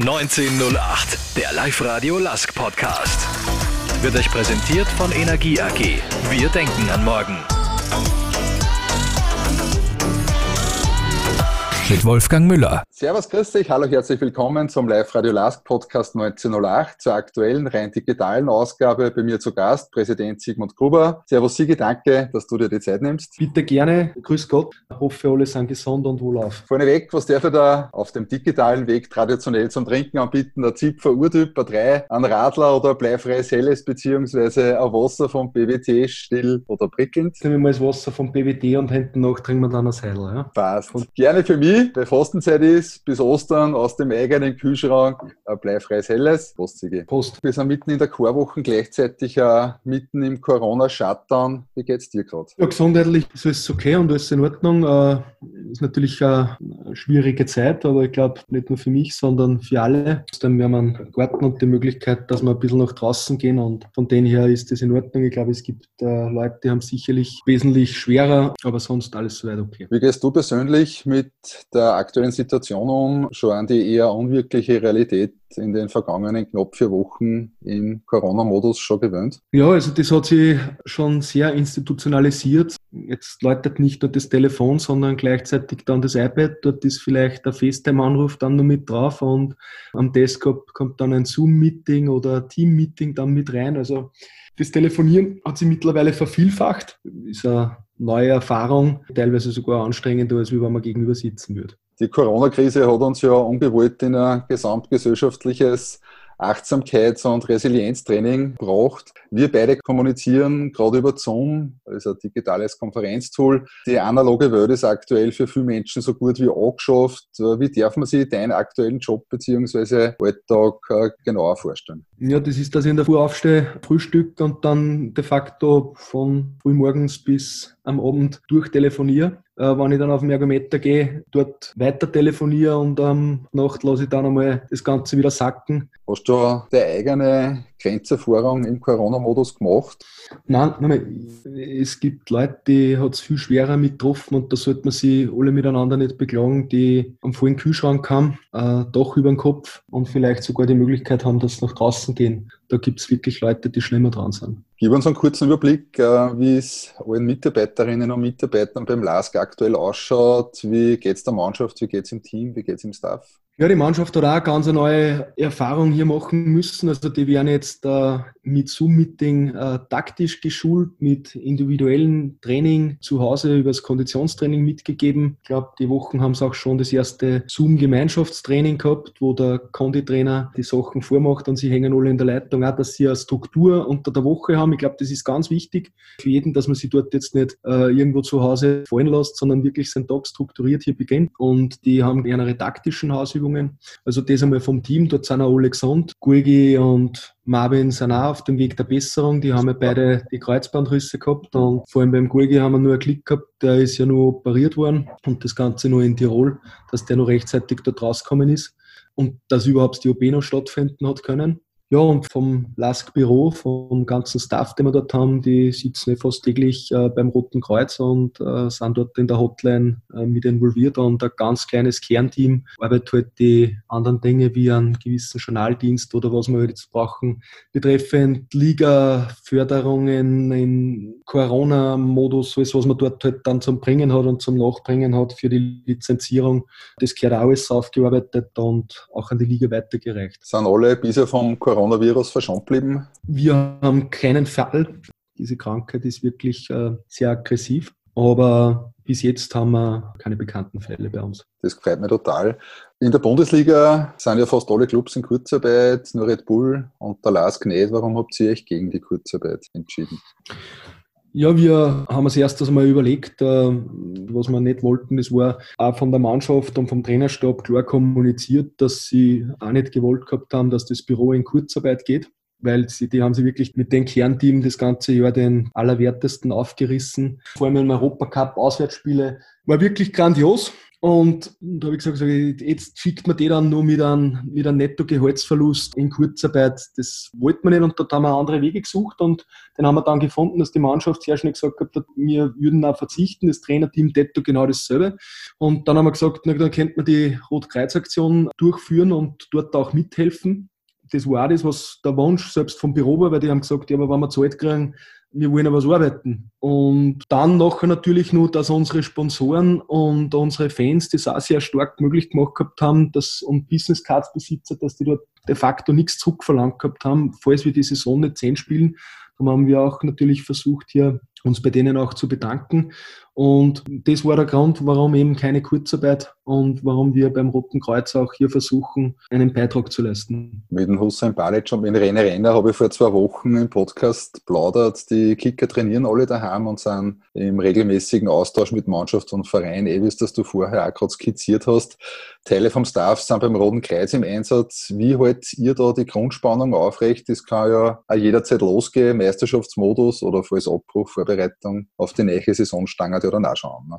1908, der Live-Radio Lask Podcast. Wird euch präsentiert von Energie AG. Wir denken an morgen. Mit Wolfgang Müller. Servus, grüß dich, hallo, herzlich willkommen zum Live-Radio Lask Podcast 1908 zur aktuellen, rein digitalen Ausgabe. Bei mir zu Gast Präsident Sigmund Gruber. Servus Sigi, danke, dass du dir die Zeit nimmst. Bitte gerne, grüß Gott, hoffe alle sind gesund und wohlauf. Vorneweg, was darf ich da auf dem digitalen Weg traditionell zum Trinken anbieten? Ein Zipfer Urtyp, ein 3, ein Radler oder ein bleifreies Helles beziehungsweise ein Wasser vom BWT, still oder prickelnd? Nehmen wir mal das Wasser vom BWT und hinten noch trinken wir dann ein Seidel. Ja? Passt. Und gerne für mich bei Fastenzeit ist, bis Ostern aus dem eigenen Kühlschrank ein bleifreies Helles. Prost, Post. Wir sind mitten in der Chorwoche, gleichzeitig auch mitten im Corona-Shutdown. Wie geht's dir gerade? Ja, gesundheitlich ist alles okay und alles in Ordnung. Äh, ist natürlich eine schwierige Zeit, aber ich glaube nicht nur für mich, sondern für alle. Dann haben wir einen Garten und die Möglichkeit, dass wir ein bisschen nach draußen gehen und von denen her ist das in Ordnung. Ich glaube, es gibt äh, Leute, die haben sicherlich wesentlich schwerer, aber sonst alles soweit okay. Wie gehst du persönlich mit der aktuellen Situation um, schon die eher unwirkliche Realität in den vergangenen knapp vier Wochen im Corona-Modus schon gewöhnt? Ja, also das hat sich schon sehr institutionalisiert. Jetzt läutet nicht nur das Telefon, sondern gleichzeitig dann das iPad. Dort ist vielleicht der FaceTime-Anruf dann noch mit drauf und am Desktop kommt dann ein Zoom-Meeting oder Team-Meeting dann mit rein. Also das Telefonieren hat sich mittlerweile vervielfacht. Ist eine neue Erfahrung, teilweise sogar anstrengender, als wenn man gegenüber sitzen würde. Die Corona-Krise hat uns ja ungewollt in ein gesamtgesellschaftliches Achtsamkeits- und Resilienztraining braucht. Wir beide kommunizieren gerade über Zoom, also ein digitales Konferenztool. Die analoge Welt ist aktuell für viele Menschen so gut wie angeschafft. Wie darf man sich deinen aktuellen Job bzw. Alltag äh, genauer vorstellen? Ja, das ist, dass ich in der Früh aufstehe, Frühstück und dann de facto von frühmorgens bis am Abend durchtelefoniere. Äh, wenn ich dann auf den Ergometer gehe, dort weiter telefoniere und am ähm, Nacht lasse ich dann einmal das Ganze wieder sacken. Hast du deine eigene Grenzerfahrung im Corona-Modus gemacht? Nein, nein, es gibt Leute, die hat es viel schwerer mit getroffen und da sollte man sich alle miteinander nicht beklagen, die am vollen Kühlschrank haben, äh, Dach über den Kopf und vielleicht sogar die Möglichkeit haben, dass sie nach draußen gehen. Da gibt es wirklich Leute, die schlimmer dran sind. Gib uns einen kurzen Überblick, äh, wie es allen Mitarbeiterinnen und Mitarbeitern beim LASK aktuell ausschaut. Wie geht es der Mannschaft, wie geht es im Team, wie geht es im Staff? Ja, die Mannschaft hat auch eine ganz neue Erfahrung hier machen müssen. Also die werden jetzt äh, mit Zoom-Meeting äh, taktisch geschult, mit individuellem Training zu Hause über das Konditionstraining mitgegeben. Ich glaube, die Wochen haben sie auch schon das erste Zoom-Gemeinschaftstraining gehabt, wo der Konditrainer die Sachen vormacht und sie hängen alle in der Leitung auch, dass sie eine Struktur unter der Woche haben. Ich glaube, das ist ganz wichtig für jeden, dass man sich dort jetzt nicht äh, irgendwo zu Hause fallen lässt, sondern wirklich seinen Tag strukturiert hier beginnt. Und die haben ihre taktischen Hausübungen Übungen. Also das einmal vom Team, dort sind auch alle gesund. Gurgi und Marvin auch auf dem Weg der Besserung. Die haben ja beide die Kreuzbandrisse gehabt und vor allem beim Gurgi haben wir nur einen Klick gehabt, der ist ja nur operiert worden und das Ganze nur in Tirol, dass der noch rechtzeitig dort rausgekommen ist und dass überhaupt die OP noch stattfinden hat können. Ja, und vom LASK-Büro, vom ganzen Staff, den wir dort haben, die sitzen ja fast täglich äh, beim Roten Kreuz und äh, sind dort in der Hotline äh, mit involviert. Und ein ganz kleines Kernteam arbeitet halt die anderen Dinge wie einen gewissen Journaldienst oder was wir halt jetzt brauchen, betreffend Liga-Förderungen in Corona-Modus, alles, was man dort halt dann zum Bringen hat und zum Nachbringen hat für die Lizenzierung. Das gehört auch alles aufgearbeitet und auch an die Liga weitergereicht. Sind alle bisher vom Corona Coronavirus verschont geblieben? Wir haben keinen Fall. Diese Krankheit ist wirklich äh, sehr aggressiv. Aber bis jetzt haben wir keine bekannten Fälle bei uns. Das freut mich total. In der Bundesliga sind ja fast alle Clubs in Kurzarbeit, nur Red Bull und der LASK nicht. Warum habt ihr euch gegen die Kurzarbeit entschieden? Ja, wir haben uns erst einmal überlegt, äh, was wir nicht wollten. Es war auch von der Mannschaft und vom Trainerstab klar kommuniziert, dass sie auch nicht gewollt gehabt haben, dass das Büro in Kurzarbeit geht weil sie, die haben sie wirklich mit dem Kernteam das ganze Jahr den Allerwertesten aufgerissen. Vor allem im Europacup Auswärtsspiele war wirklich grandios. Und da habe ich gesagt, jetzt schickt man die dann nur mit einem, mit einem Netto-Gehaltsverlust in Kurzarbeit. Das wollte man nicht und dort haben wir andere Wege gesucht und den haben wir dann gefunden, dass die Mannschaft sehr schnell gesagt hat, wir würden auch verzichten, das Trainerteam Detto genau dasselbe. Und dann haben wir gesagt, na, dann könnte man die Rotkreuz-Aktion durchführen und dort auch mithelfen. Das war auch das, was der Wunsch selbst vom Büro war, weil die haben gesagt, ja, aber wenn wir Zeit kriegen, wir wollen ja was arbeiten. Und dann nachher natürlich nur, dass unsere Sponsoren und unsere Fans das auch sehr stark möglich gemacht gehabt haben, dass und Business Cards Besitzer, dass die dort de facto nichts zurückverlangt gehabt haben, falls wir die Saison nicht 10 spielen. Darum haben wir auch natürlich versucht, hier uns bei denen auch zu bedanken. Und das war der Grund, warum eben keine Kurzarbeit und warum wir beim Roten Kreuz auch hier versuchen, einen Beitrag zu leisten. Mit dem Hussein Balic und mit René Renner habe ich vor zwei Wochen im Podcast plaudert. Die Kicker trainieren alle daheim und sind im regelmäßigen Austausch mit Mannschaft und Verein, wie es das du vorher auch gerade skizziert hast. Teile vom Staff sind beim Roten Kreuz im Einsatz. Wie haltet ihr da die Grundspannung aufrecht? Das kann ja auch jederzeit losgehen, Meisterschaftsmodus oder falls Abbruch, Vorbereitung auf die nächste Saison auch schon an. Ne?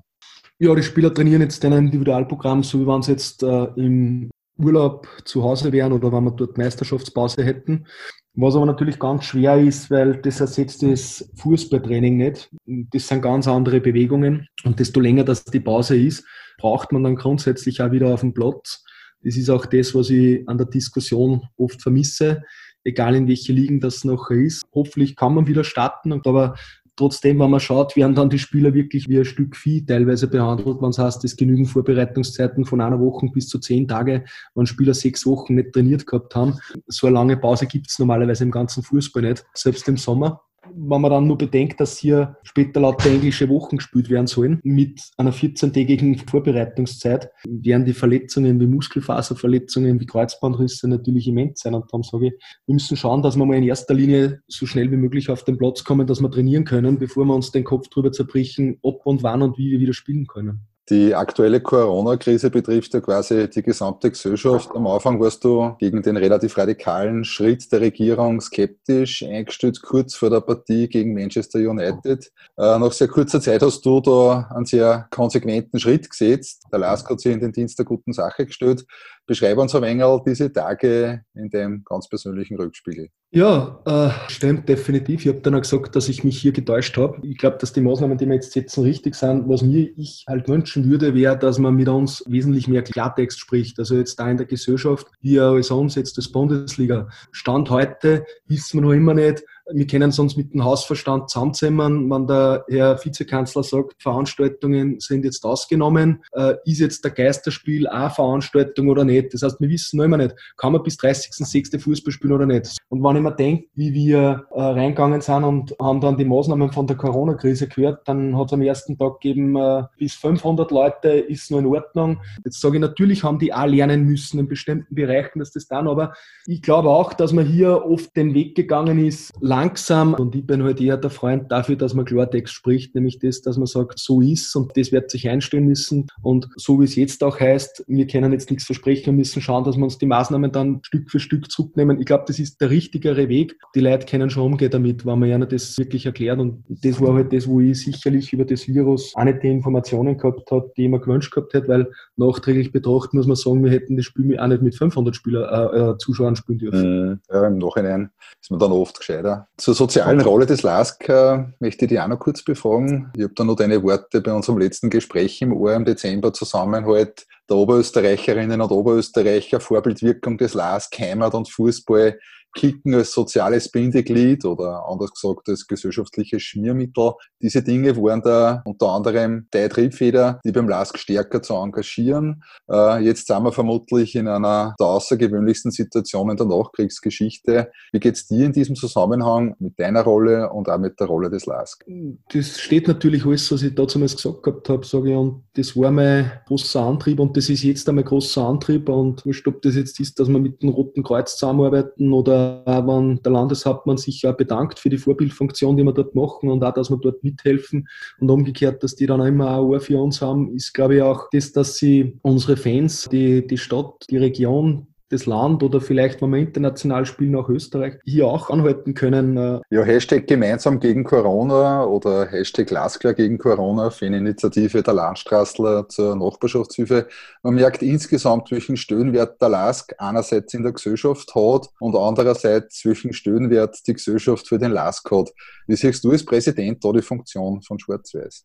Ja, die Spieler trainieren jetzt ein Individualprogramm, so wie wenn sie jetzt äh, im Urlaub zu Hause wären oder wenn wir dort Meisterschaftspause hätten. Was aber natürlich ganz schwer ist, weil das ersetzt das Fußballtraining nicht. Das sind ganz andere Bewegungen. Und desto länger das die Pause ist, braucht man dann grundsätzlich auch wieder auf dem Platz. Das ist auch das, was ich an der Diskussion oft vermisse, egal in welche Ligen das noch ist. Hoffentlich kann man wieder starten, aber trotzdem, wenn man schaut, werden dann die Spieler wirklich wie ein Stück Vieh teilweise behandelt. Man heißt, es genügen Vorbereitungszeiten von einer Woche bis zu zehn Tage, wenn Spieler sechs Wochen nicht trainiert gehabt haben. So eine lange Pause gibt es normalerweise im ganzen Fußball nicht, selbst im Sommer wenn man dann nur bedenkt, dass hier später lauter englische Wochen gespielt werden sollen, mit einer 14-tägigen Vorbereitungszeit, werden die Verletzungen wie Muskelfaserverletzungen, wie Kreuzbandrisse natürlich immens sein. Und darum sage ich, wir müssen schauen, dass wir mal in erster Linie so schnell wie möglich auf den Platz kommen, dass wir trainieren können, bevor wir uns den Kopf drüber zerbrechen, ob und wann und wie wir wieder spielen können. Die aktuelle Corona-Krise betrifft ja quasi die gesamte Gesellschaft. Am Anfang warst du gegen den relativ radikalen Schritt der Regierung skeptisch eingestellt, kurz vor der Partie gegen Manchester United. Äh, nach sehr kurzer Zeit hast du da einen sehr konsequenten Schritt gesetzt. Der Lask hat sich in den Dienst der guten Sache gestellt. Beschreibe uns ein wenig diese Tage in dem ganz persönlichen Rückspiegel. Ja, äh, stimmt definitiv. Ich habe dann auch gesagt, dass ich mich hier getäuscht habe. Ich glaube, dass die Maßnahmen, die wir jetzt setzen, richtig sind. Was mir ich halt wünschen würde, wäre, dass man mit uns wesentlich mehr Klartext spricht. Also jetzt da in der Gesellschaft, wie als uns jetzt das Bundesliga. Stand heute wissen wir noch immer nicht, wir können uns mit dem Hausverstand zusammenzimmern, wenn der Herr Vizekanzler sagt, Veranstaltungen sind jetzt ausgenommen, äh, ist jetzt der Geisterspiel auch Veranstaltung oder nicht? Das heißt, wir wissen noch immer nicht, kann man bis 30.06. Fußball spielen oder nicht? Und wenn ich mir denke, wie wir äh, reingegangen sind und haben dann die Maßnahmen von der Corona-Krise gehört, dann hat es am ersten Tag gegeben, äh, bis 500 Leute ist nur in Ordnung. Jetzt sage ich, natürlich haben die auch lernen müssen in bestimmten Bereichen, dass das dann, aber ich glaube auch, dass man hier oft den Weg gegangen ist, langsam und ich bin halt eher der Freund dafür, dass man Klartext spricht, nämlich das, dass man sagt, so ist und das wird sich einstellen müssen und so wie es jetzt auch heißt, wir können jetzt nichts versprechen und müssen schauen, dass wir uns die Maßnahmen dann Stück für Stück zurücknehmen. Ich glaube, das ist der richtigere Weg. Die Leute können schon umgehen damit, wenn man ja das wirklich erklärt und das war halt das, wo ich sicherlich über das Virus auch nicht die Informationen gehabt habe, die ich mir gewünscht gehabt hätte, weil nachträglich betrachtet muss man sagen, wir hätten das Spiel auch nicht mit 500 Spieler, äh, äh, Zuschauern spielen dürfen. Ja, im Nachhinein ist man dann oft gescheiter. Zur sozialen Rolle des LASK äh, möchte ich dich auch noch kurz befragen. Ich habe da noch deine Worte bei unserem letzten Gespräch im Ohr im Dezember Zusammenhalt der Oberösterreicherinnen und Oberösterreicher, Vorbildwirkung des LASK, Heimat und Fußball Kicken als soziales Bindeglied oder anders gesagt als gesellschaftliches Schmiermittel. Diese Dinge waren da unter anderem die Triebfeder, die beim LASK stärker zu engagieren. Äh, jetzt sind wir vermutlich in einer der außergewöhnlichsten Situationen der Nachkriegsgeschichte. Wie geht es dir in diesem Zusammenhang mit deiner Rolle und auch mit der Rolle des LASK? Das steht natürlich alles, was ich dazu gesagt gehabt habe, sage ich, und das war mein großer Antrieb und das ist jetzt mein großer Antrieb und wurscht, ob das jetzt ist, dass wir mit dem Roten Kreuz zusammenarbeiten oder wenn der Landeshauptmann sich auch bedankt für die Vorbildfunktion, die wir dort machen und auch, dass wir dort mithelfen und umgekehrt, dass die dann auch immer ein Ohr für uns haben, ist, glaube ich, auch das, dass sie unsere Fans, die, die Stadt, die Region, das Land oder vielleicht, wenn wir international spielen, auch Österreich, hier auch anhalten können. Äh. Ja, Hashtag gemeinsam gegen Corona oder Hashtag glasklar gegen Corona, Faninitiative der Landstraßler zur Nachbarschaftshilfe. Man merkt insgesamt, welchen Stöhnwert der LASK einerseits in der Gesellschaft hat und andererseits, welchen Stöhnwert die Gesellschaft für den LASK hat. Wie siehst du als Präsident da die Funktion von Schwarz-Weiß?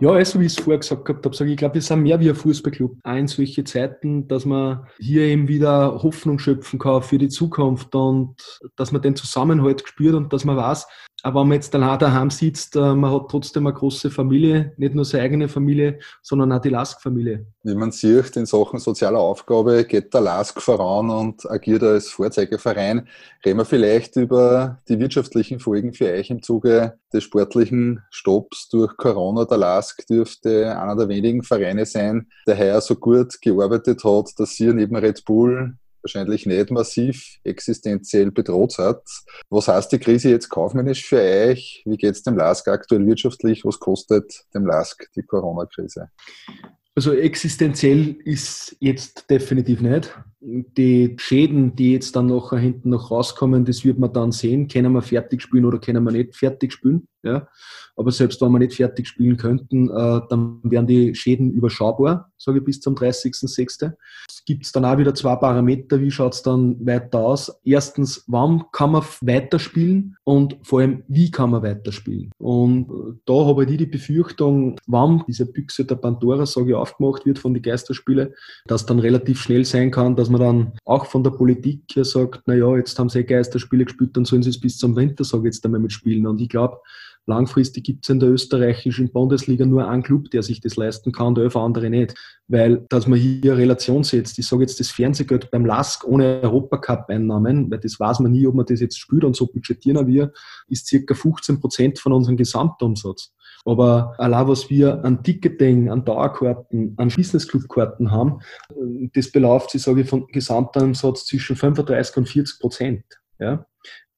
Ja, also wie ich es vorher gesagt habe, sage ich, glaube, wir sind mehr wie ein Fußballclub. Auch in solche Zeiten, dass man hier eben wieder Hoffnung schöpfen kann für die Zukunft und dass man den Zusammenhalt spürt und dass man weiß, aber wenn man jetzt allein daheim sitzt, äh, man hat trotzdem eine große Familie, nicht nur seine eigene Familie, sondern auch die LASK-Familie. Wie man sieht, in Sachen sozialer Aufgabe geht der LASK voran und agiert als Vorzeigeverein. Reden wir vielleicht über die wirtschaftlichen Folgen für euch im Zuge des sportlichen Stopps durch Corona. Der LASK dürfte einer der wenigen Vereine sein, der heuer so gut gearbeitet hat, dass ihr neben Red Bull wahrscheinlich nicht massiv existenziell bedroht hat. Was heißt die Krise jetzt kaufmännisch für euch? Wie geht es dem LASK aktuell wirtschaftlich? Was kostet dem LASK die Corona-Krise? Also existenziell ist jetzt definitiv nicht. Die Schäden, die jetzt dann noch hinten noch rauskommen, das wird man dann sehen. Können wir fertig spielen oder können wir nicht fertig spielen? Ja? Aber selbst wenn wir nicht fertig spielen könnten, äh, dann wären die Schäden überschaubar, sage ich, bis zum 30.06. Es gibt dann auch wieder zwei Parameter, wie schaut es dann weiter aus. Erstens, wann kann man weiterspielen und vor allem, wie kann man weiterspielen. Und äh, da habe ich die Befürchtung, wann diese Büchse der Pandora, sage ich, aufgemacht wird von den Geisterspielen, dass dann relativ schnell sein kann, dass man dann auch von der Politik her sagt, na ja, jetzt haben sie Geisterspiele gespielt, dann sollen sie es bis zum Winter, sage ich jetzt einmal, mitspielen. Und ich glaube, Langfristig gibt es in der österreichischen Bundesliga nur einen Club, der sich das leisten kann, der elf andere nicht. Weil, dass man hier Relation setzt, ich sage jetzt das Fernsehgeld beim LASK ohne Europacup-Einnahmen, weil das weiß man nie, ob man das jetzt spielt und so budgetieren wir, ist circa 15 Prozent von unserem Gesamtumsatz. Aber allein was wir an Ticketing, an Dauerkarten, an Business Club Karten haben, das beläuft sich, sage ich, von Gesamtumsatz zwischen 35 und 40 Prozent. Ja?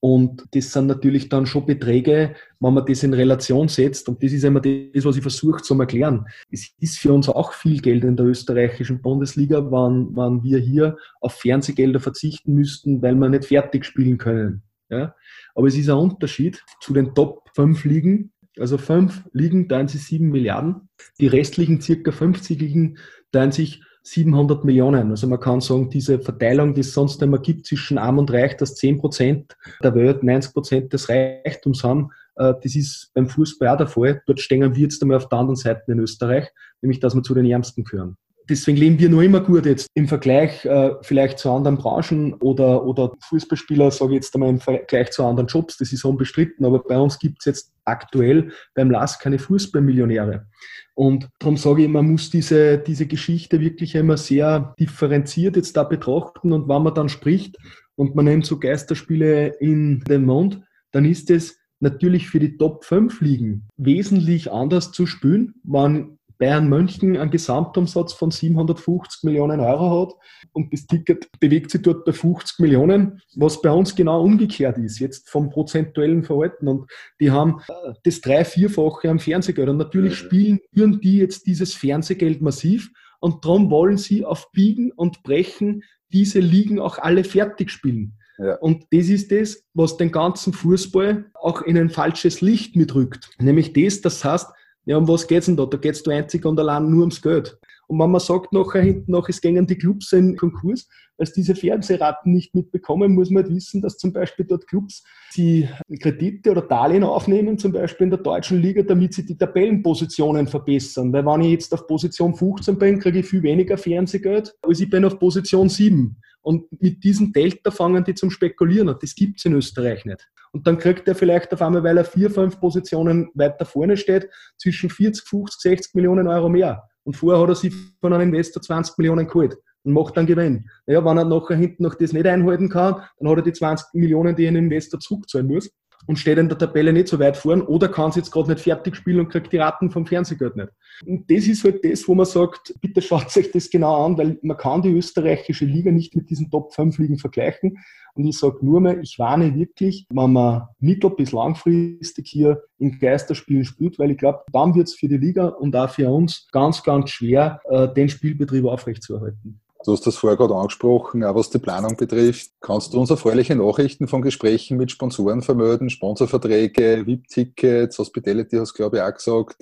Und das sind natürlich dann schon Beträge, wenn man das in Relation setzt. Und das ist immer das, was ich versuche zu erklären. Es ist für uns auch viel Geld in der österreichischen Bundesliga, wenn, wenn wir hier auf Fernsehgelder verzichten müssten, weil wir nicht fertig spielen können. Ja? Aber es ist ein Unterschied zu den Top 5 Ligen. Also fünf Ligen teilen sich sieben Milliarden. Die restlichen circa 50 Ligen teilen sich 700 Millionen. Also man kann sagen, diese Verteilung, die es sonst immer gibt zwischen Arm und Reich, dass 10 Prozent der Welt 90 Prozent des Reichtums haben, äh, das ist beim Fußball auch der Fall. Dort stehen wir jetzt einmal auf der anderen Seite in Österreich, nämlich dass wir zu den Ärmsten gehören. Deswegen leben wir noch immer gut jetzt im Vergleich äh, vielleicht zu anderen Branchen oder, oder Fußballspieler, sage ich jetzt einmal im Vergleich zu anderen Jobs, das ist unbestritten, aber bei uns gibt es jetzt aktuell beim LAS keine Fußballmillionäre. Und darum sage ich, man muss diese, diese Geschichte wirklich immer sehr differenziert jetzt da betrachten und wenn man dann spricht und man nimmt so Geisterspiele in den Mund, dann ist es natürlich für die Top 5 Ligen wesentlich anders zu spielen, wenn Bayern München einen Gesamtumsatz von 750 Millionen Euro hat und das Ticket bewegt sich dort bei 50 Millionen, was bei uns genau umgekehrt ist, jetzt vom prozentuellen Verhalten. Und die haben äh, das drei-, vierfache am Fernsehgeld. Und natürlich spielen die jetzt dieses Fernsehgeld massiv und darum wollen sie auf Biegen und Brechen diese Ligen auch alle fertig spielen. Ja. Und das ist das, was den ganzen Fußball auch in ein falsches Licht mitrückt. Nämlich das, das heißt, ja, um was geht's denn da? Da geht's du einzig und allein nur ums Geld. Und wenn man sagt nachher hinten noch, es gingen die Clubs in Konkurs, weil sie diese Fernsehraten nicht mitbekommen, muss man halt wissen, dass zum Beispiel dort Clubs die Kredite oder Darlehen aufnehmen, zum Beispiel in der deutschen Liga, damit sie die Tabellenpositionen verbessern. Weil wenn ich jetzt auf Position 15 bin, kriege ich viel weniger Fernsehgeld, als ich bin auf Position 7. Und mit diesem Delta fangen die zum Spekulieren an. Das gibt's in Österreich nicht. Und dann kriegt er vielleicht auf einmal, weil er vier, fünf Positionen weiter vorne steht, zwischen 40, 50, 60 Millionen Euro mehr. Und vorher hat er sich von einem Investor 20 Millionen geholt und macht dann Gewinn. Naja, wenn er nachher hinten noch das nicht einhalten kann, dann hat er die 20 Millionen, die in den Investor zurückzahlen muss und steht in der Tabelle nicht so weit vorn oder kann es jetzt gerade nicht fertig spielen und kriegt die Raten vom Fernsehgeld nicht. Und das ist halt das, wo man sagt, bitte schaut euch das genau an, weil man kann die österreichische Liga nicht mit diesen Top 5 Ligen vergleichen. Und ich sage nur mal, ich warne wirklich, wenn man mittel- bis langfristig hier in Geisterspielen spielt, weil ich glaube, dann wird es für die Liga und auch für uns ganz, ganz schwer, äh, den Spielbetrieb aufrechtzuerhalten. Du hast das vorher gerade angesprochen, auch was die Planung betrifft. Kannst du uns erfreuliche Nachrichten von Gesprächen mit Sponsoren vermelden, Sponsorverträge, VIP-Tickets, Hospitality hast du, glaube ich, auch gesagt.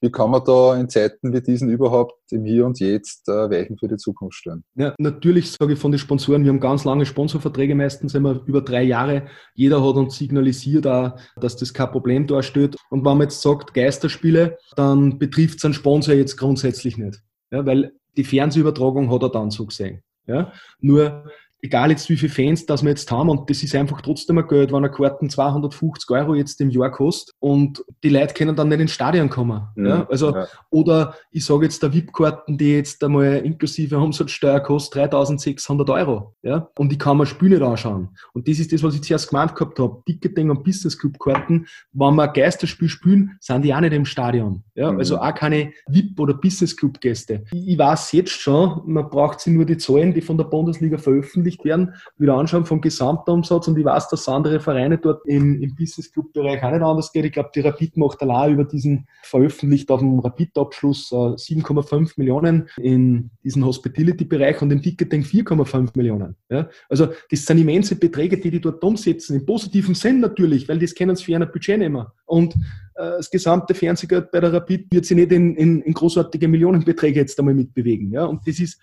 Wie kann man da in Zeiten wie diesen überhaupt im Hier und Jetzt äh, Weichen für die Zukunft stellen? Ja, natürlich sage ich von den Sponsoren, wir haben ganz lange Sponsorverträge, meistens immer über drei Jahre. Jeder hat uns signalisiert, auch, dass das kein Problem darstellt. Und wenn man jetzt sagt Geisterspiele, dann betrifft es einen Sponsor jetzt grundsätzlich nicht. Ja, weil die Fernsehübertragung hat er dann so gesehen. Ja? Nur egal jetzt wie viele Fans das wir jetzt haben und das ist einfach trotzdem ein Geld, wenn eine Karten 250 Euro jetzt im Jahr kostet und die Leute können dann nicht ins Stadion kommen. Mhm, ja? Also, ja. Oder ich sage jetzt der VIP-Karten, die jetzt einmal inklusive Umsatzsteuer kostet 3600 Euro. Ja? Und ich kann mir Spiele nicht anschauen. Und das ist das, was ich zuerst gemeint gehabt habe. Ticketing und Business Club Karten, wenn wir Geisterspiel spielen, sind die auch nicht im Stadion. Ja? Mhm. Also auch keine VIP- oder Business Club Gäste. Ich, weiß jetzt schon, man braucht sich nur die Zahlen, die von der Bundesliga veröffentlicht veröffentlicht werden, wieder anschauen vom Gesamtumsatz und ich weiß, dass andere Vereine dort im, im Business Club Bereich auch nicht anders geht. Ich glaube, die Rapid macht allein über diesen veröffentlicht auf dem Rapid-Abschluss äh, 7,5 Millionen in diesen Hospitality-Bereich und im Ticketing 4,5 Millionen. Ja? Also das sind immense Beträge, die die dort umsetzen, im positiven Sinn natürlich, weil das können sie für ein Budget nehmen. Und äh, das gesamte Fernsehgeld bei der Rapid wird sich nicht in, in, in großartige Millionenbeträge jetzt einmal mitbewegen. Ja? Und das ist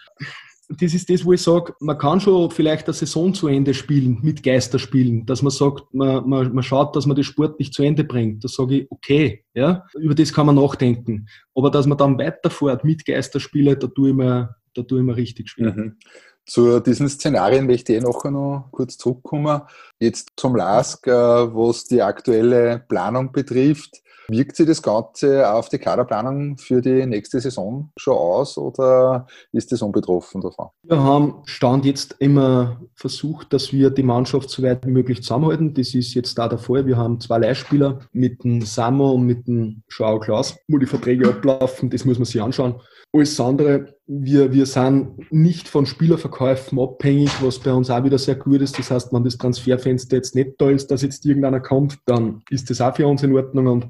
das ist das, wo ich sage, man kann schon vielleicht eine Saison zu Ende spielen, mit Geisterspielen, dass man sagt, man, man, man schaut, dass man das sportlich zu Ende bringt. Da sage ich, okay, ja, über das kann man nachdenken. Aber dass man dann weiterfährt mit Geisterspielen, da tue ich mir, da tue ich mir richtig schwer. Mhm. Zu diesen Szenarien möchte ich eh nachher noch kurz zurückkommen. Jetzt zum LASK, äh, was die aktuelle Planung betrifft. Wirkt sich das Ganze auf die Kaderplanung für die nächste Saison schon aus oder ist das unbetroffen davon? Wir haben Stand jetzt immer versucht, dass wir die Mannschaft so weit wie möglich zusammenhalten. Das ist jetzt da der Fall. Wir haben zwei Leihspieler mit dem Samo und mit dem Joao Klaus, wo die Verträge ablaufen. Das muss man sich anschauen. Alles andere, wir, wir sind nicht von Spielerverkäufen abhängig, was bei uns auch wieder sehr gut ist. Das heißt, wenn das Transferfenster jetzt nicht da ist, dass jetzt irgendeiner kommt, dann ist das auch für uns in Ordnung. Und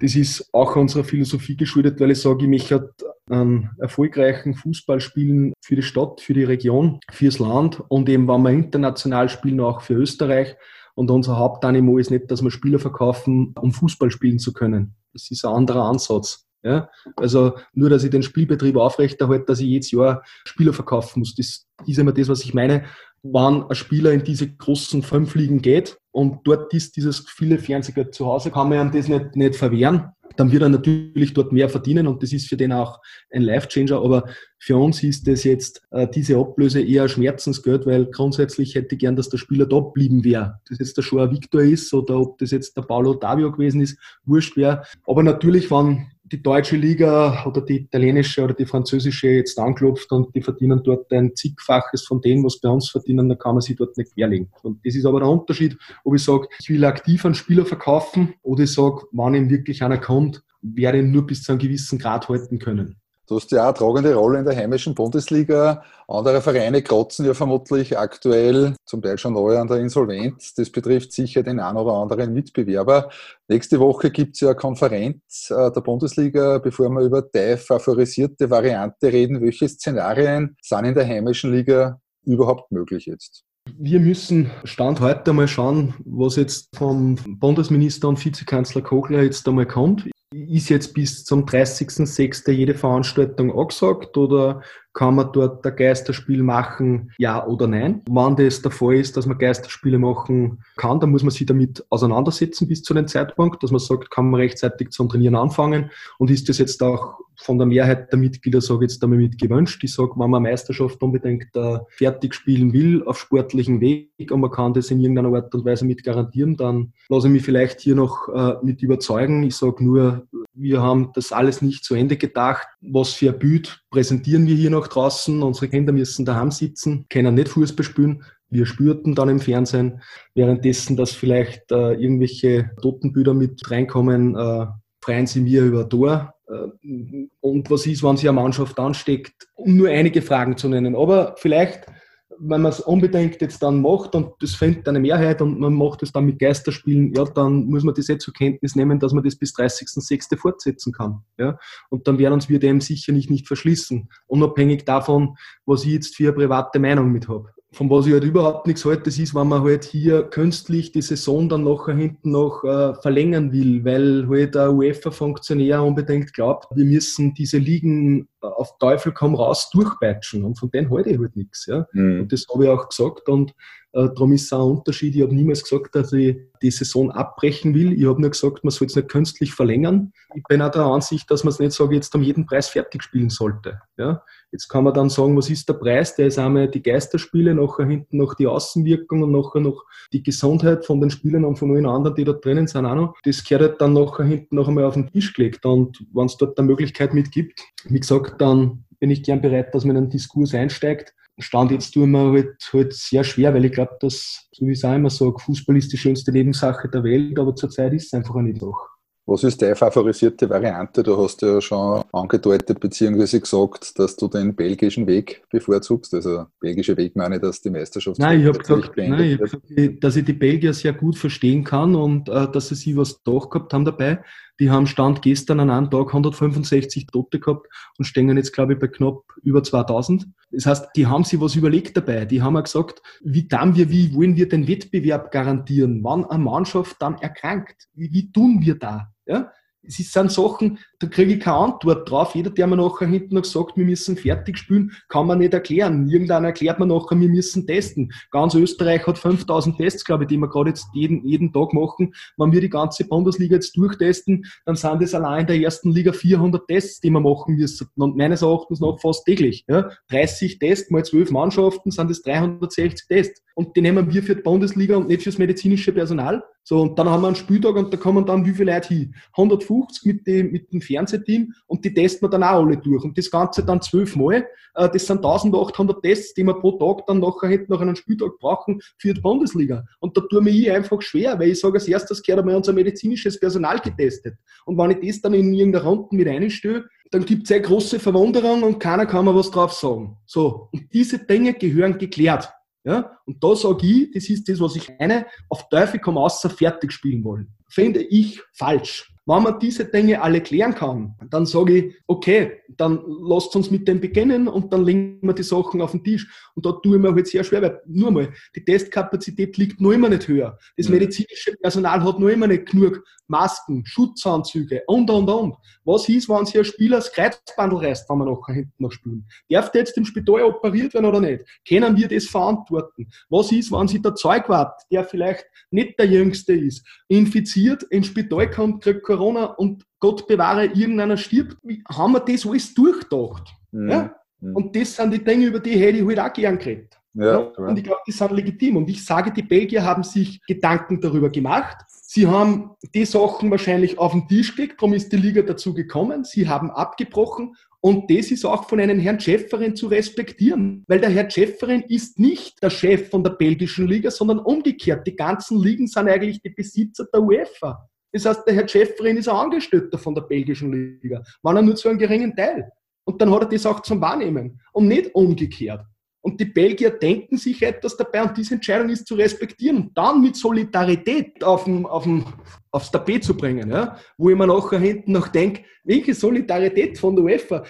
das ist auch unserer Philosophie geschuldet, weil ich sage, ich möchte einen erfolgreichen Fußball spielen für die Stadt, für die Region, fürs Land und eben, wenn wir international spielen, auch für Österreich. Und unser Hauptanimo ist nicht, dass wir Spieler verkaufen, um Fußball spielen zu können. Das ist ein anderer Ansatz. Ja? Also nur, dass ich den Spielbetrieb aufrechterhalte, dass ich jedes Jahr Spieler verkaufen muss. Das ist immer das, was ich meine. Wann ein Spieler in diese großen fünf Ligen geht und dort ist dieses viele Fernsehgeld zu Hause, kann man ihm das nicht, nicht verwehren dann wird er natürlich dort mehr verdienen und das ist für den auch ein Life-Changer. Aber für uns ist das jetzt äh, diese Ablöse eher Schmerzensgeld, weil grundsätzlich hätte ich gern, dass der Spieler da blieben wäre. Ob das jetzt der Joao Victor ist oder ob das jetzt der Paulo Davio gewesen ist, wurscht wäre. Aber natürlich, wenn die deutsche Liga oder die italienische oder die französische jetzt anklopft und die verdienen dort ein zigfaches von dem, was bei uns verdienen, dann kann man sich dort nicht querlegen. Und das ist aber der Unterschied, ob ich sage, ich will aktiv einen Spieler verkaufen oder ich sage, wann ihm wirklich einer kommt, werde ihn nur bis zu einem gewissen Grad halten können. Du hast ja eine tragende Rolle in der heimischen Bundesliga. Andere Vereine krotzen ja vermutlich aktuell zum Teil schon neu an der Insolvenz. Das betrifft sicher den einen oder anderen Mitbewerber. Nächste Woche gibt es ja eine Konferenz äh, der Bundesliga, bevor wir über die favorisierte Variante reden. Welche Szenarien sind in der heimischen Liga überhaupt möglich jetzt? Wir müssen Stand heute mal schauen, was jetzt vom Bundesminister und Vizekanzler Kogler jetzt einmal kommt. Ist jetzt bis zum 30.06. jede Veranstaltung angesagt oder kann man dort ein Geisterspiel machen, ja oder nein? Wann das der Fall ist, dass man Geisterspiele machen kann, dann muss man sich damit auseinandersetzen bis zu dem Zeitpunkt, dass man sagt, kann man rechtzeitig zum Trainieren anfangen und ist das jetzt auch von der Mehrheit der Mitglieder, sage ich jetzt einmal mit gewünscht. Ich sage, wenn man Meisterschaft unbedingt äh, fertig spielen will auf sportlichem Weg und man kann das in irgendeiner Art und Weise mit garantieren, dann lasse ich mich vielleicht hier noch äh, mit überzeugen. Ich sage nur, wir haben das alles nicht zu Ende gedacht. Was für ein Bild präsentieren wir hier noch draußen? Unsere Kinder müssen daheim sitzen, können nicht Fußball spielen. Wir spürten dann im Fernsehen, währenddessen, dass vielleicht äh, irgendwelche Totenbilder mit reinkommen, äh, freien sie mir über Tor. Äh, und was ist, wenn sich eine Mannschaft ansteckt? Um nur einige Fragen zu nennen. Aber vielleicht wenn man es unbedingt jetzt dann macht und das findet eine Mehrheit und man macht es dann mit Geisterspielen, ja, dann muss man das jetzt zur Kenntnis nehmen, dass man das bis 30.06. fortsetzen kann. Ja? Und dann werden uns wir dem sicherlich nicht verschließen, unabhängig davon, was ich jetzt für eine private Meinung mit habe von was ich halt überhaupt nichts halte, das ist, wenn man halt hier künstlich die Saison dann nachher hinten noch äh, verlängern will, weil halt der UEFA-Funktionär unbedingt glaubt, wir müssen diese Ligen äh, auf Teufel komm raus durchpeitschen und von denen halte ich halt nichts. Ja? Mhm. Und das habe ich auch gesagt und äh, darum ist es auch ein Unterschied. Ich habe niemals gesagt, dass ich die Saison abbrechen will. Ich habe nur gesagt, man soll es nicht künstlich verlängern. Ich bin auch der Ansicht, dass man es nicht sage, jetzt um jeden Preis fertig spielen sollte. Ja? Jetzt kann man dann sagen, was ist der Preis? Der ist einmal die Geisterspiele, nachher hinten noch die Außenwirkung und nachher noch die Gesundheit von den Spielern und von allen anderen, die da drinnen sind auch noch. Das gehört halt dann nachher hinten noch einmal auf den Tisch gelegt. Und wenn es dort eine Möglichkeit mitgibt, wie gesagt, dann bin ich gern bereit, dass man in einen Diskurs einsteigt. Stand jetzt tun wir halt, halt sehr schwer, weil ich glaube, dass, so wie ich es auch immer sage, Fußball ist die schönste Nebensache der Welt, aber zurzeit ist es einfach nicht so. Was ist deine favorisierte Variante? Du hast ja schon angedeutet bzw. gesagt, dass du den belgischen Weg bevorzugst. Also belgische Weg meine ich, dass die Meisterschaft Nein, ich habe gesagt, nein, ich hab gesagt, dass ich die Belgier sehr gut verstehen kann und äh, dass sie sich was doch gehabt haben dabei. Die haben Stand gestern an einem Tag 165 Tote gehabt und stehen jetzt, glaube ich, bei knapp über 2000. Das heißt, die haben sich was überlegt dabei. Die haben auch gesagt, wie dann wir, wie wollen wir den Wettbewerb garantieren, wann eine Mannschaft dann erkrankt? Wie, wie tun wir da? Ja? Es sind Sachen, da kriege ich keine Antwort drauf. Jeder, der mir nachher hinten noch sagt, wir müssen fertig spielen, kann man nicht erklären. Irgendeiner erklärt mir nachher, wir müssen testen. Ganz Österreich hat 5000 Tests, glaube ich, die wir gerade jetzt jeden, jeden Tag machen. Wenn wir die ganze Bundesliga jetzt durchtesten, dann sind es allein in der ersten Liga 400 Tests, die wir machen müssen. Und meines Erachtens noch fast täglich. Ja? 30 Tests mal 12 Mannschaften sind es 360 Tests. Und die nehmen wir für die Bundesliga und nicht fürs medizinische Personal. So, und dann haben wir einen Spieltag und da kommen dann wie viele Leute hin? 150 mit dem, mit dem Fernsehteam und die testen wir dann auch alle durch. Und das Ganze dann zwölfmal. Äh, das sind 1800 Tests, die wir pro Tag dann nachher hätten nach einem Spieltag brauchen für die Bundesliga. Und da tue ich einfach schwer, weil ich sage, als erstes gehört einmal unser medizinisches Personal getestet. Und wenn ich das dann in irgendeiner Runde mit einstelle, dann gibt es eine große Verwunderung und keiner kann mir was drauf sagen. So, und diese Dinge gehören geklärt. Ja? Und da sage ich, das ist das, was ich meine, auf Teufel komm außer fertig spielen wollen. Finde ich falsch. Wenn man diese Dinge alle klären kann, dann sage ich, okay, dann lasst uns mit dem beginnen und dann legen wir die Sachen auf den Tisch. Und da tue ich mir halt sehr schwer, weil nur mal, die Testkapazität liegt noch immer nicht höher. Das medizinische Personal hat noch immer nicht genug Masken, Schutzanzüge und, und, und. Was ist, wenn sich ein Spieler das Kreuzbandel reißt, wenn wir nachher hinten noch spielen? Darf der jetzt im Spital operiert werden oder nicht? Können wir das verantworten? Was ist, wenn sich der Zeugwart, der vielleicht nicht der Jüngste ist, infiziert, ins Spital kommt, kriegt Corona und Gott bewahre, irgendeiner stirbt, haben wir das alles durchgedacht. Mhm. Ja? Mhm. Und das sind die Dinge, über die hätte ich halt auch gern geredet. Ja, ja? Und ich glaube, die sind legitim. Und ich sage, die Belgier haben sich Gedanken darüber gemacht. Sie haben die Sachen wahrscheinlich auf den Tisch gelegt, darum ist die Liga dazu gekommen. Sie haben abgebrochen und das ist auch von einem Herrn Schäferin zu respektieren, weil der Herr Schäferin ist nicht der Chef von der belgischen Liga, sondern umgekehrt. Die ganzen Ligen sind eigentlich die Besitzer der UEFA. Das heißt, der Herr Schäferin ist ein Angestellter von der belgischen Liga, wenn er nur zu einem geringen Teil. Und dann hat er das auch zum Wahrnehmen und nicht umgekehrt. Und die Belgier denken sich etwas dabei und diese Entscheidung ist zu respektieren und dann mit Solidarität auf dem, auf dem, aufs Tapet zu bringen. Ja? Wo ich mir nachher hinten noch denke, welche Solidarität von der UEFA.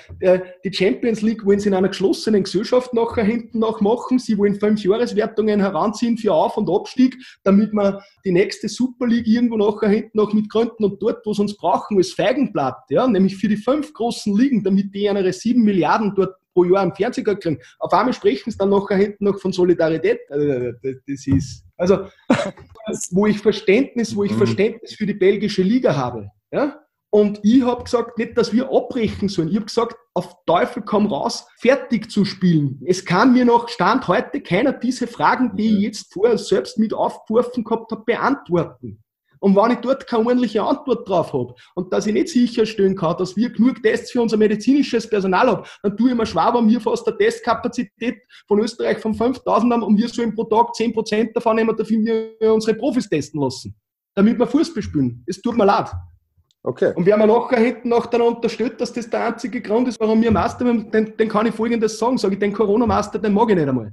Die Champions League wollen sie in einer geschlossenen Gesellschaft nachher hinten noch machen. Sie wollen fünf Jahreswertungen heranziehen für Auf- und Abstieg, damit man die nächste Super League irgendwo nachher hinten noch mit gründen und dort, wo sie uns brauchen, als Feigenblatt. Ja? Nämlich für die fünf großen Ligen, damit die ihre sieben Milliarden dort pro Jahr einen Fernseher kriegen. Auf einmal sprechen sie dann nachher hinten noch von Solidarität. Also, das ist, also, wo ich Verständnis, wo ich mhm. Verständnis für die belgische Liga habe. Ja? Und ich habe gesagt, nicht, dass wir abbrechen sollen. Ich habe gesagt, auf Teufel komm raus, fertig zu spielen. Es kann mir noch Stand heute keiner diese Fragen, die ich jetzt vorher selbst mit aufgeworfen gehabt habe, beantworten. Und wenn ich dort keine ordentliche Antwort drauf habe und dass ich nicht sicherstellen kann, dass wir genug Tests für unser medizinisches Personal haben, dann tue ich mir schwer, wenn wir fast der Testkapazität von Österreich von 5000 haben und wir sollen pro Tag 10% davon nehmen, dafür wir unsere Profis testen lassen. Damit wir Fußball spielen. Es tut mir leid. Okay. Und wer mir nachher hinten noch dann unterstützt, dass das der einzige Grund ist, warum wir Master, den, den kann ich folgendes sagen. Sage ich, den Corona-Master, den mag ich nicht einmal.